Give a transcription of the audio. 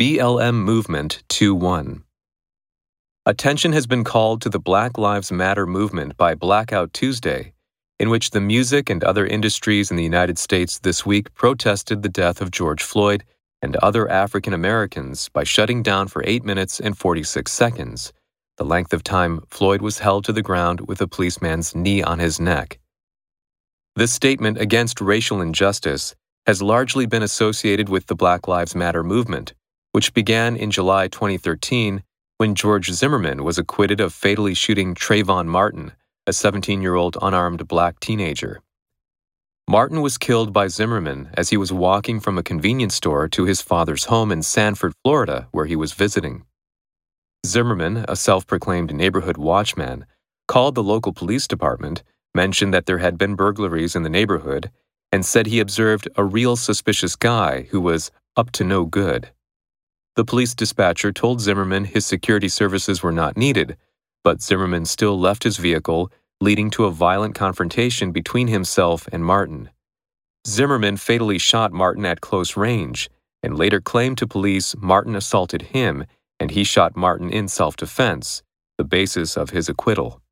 BLM Movement 2 1. Attention has been called to the Black Lives Matter movement by Blackout Tuesday, in which the music and other industries in the United States this week protested the death of George Floyd and other African Americans by shutting down for 8 minutes and 46 seconds, the length of time Floyd was held to the ground with a policeman's knee on his neck. This statement against racial injustice has largely been associated with the Black Lives Matter movement, which began in July 2013 when George Zimmerman was acquitted of fatally shooting Trayvon Martin, a 17 year old unarmed black teenager. Martin was killed by Zimmerman as he was walking from a convenience store to his father's home in Sanford, Florida, where he was visiting. Zimmerman, a self proclaimed neighborhood watchman, called the local police department, mentioned that there had been burglaries in the neighborhood, and said he observed a real suspicious guy who was up to no good. The police dispatcher told Zimmerman his security services were not needed, but Zimmerman still left his vehicle, leading to a violent confrontation between himself and Martin. Zimmerman fatally shot Martin at close range and later claimed to police Martin assaulted him and he shot Martin in self defense, the basis of his acquittal.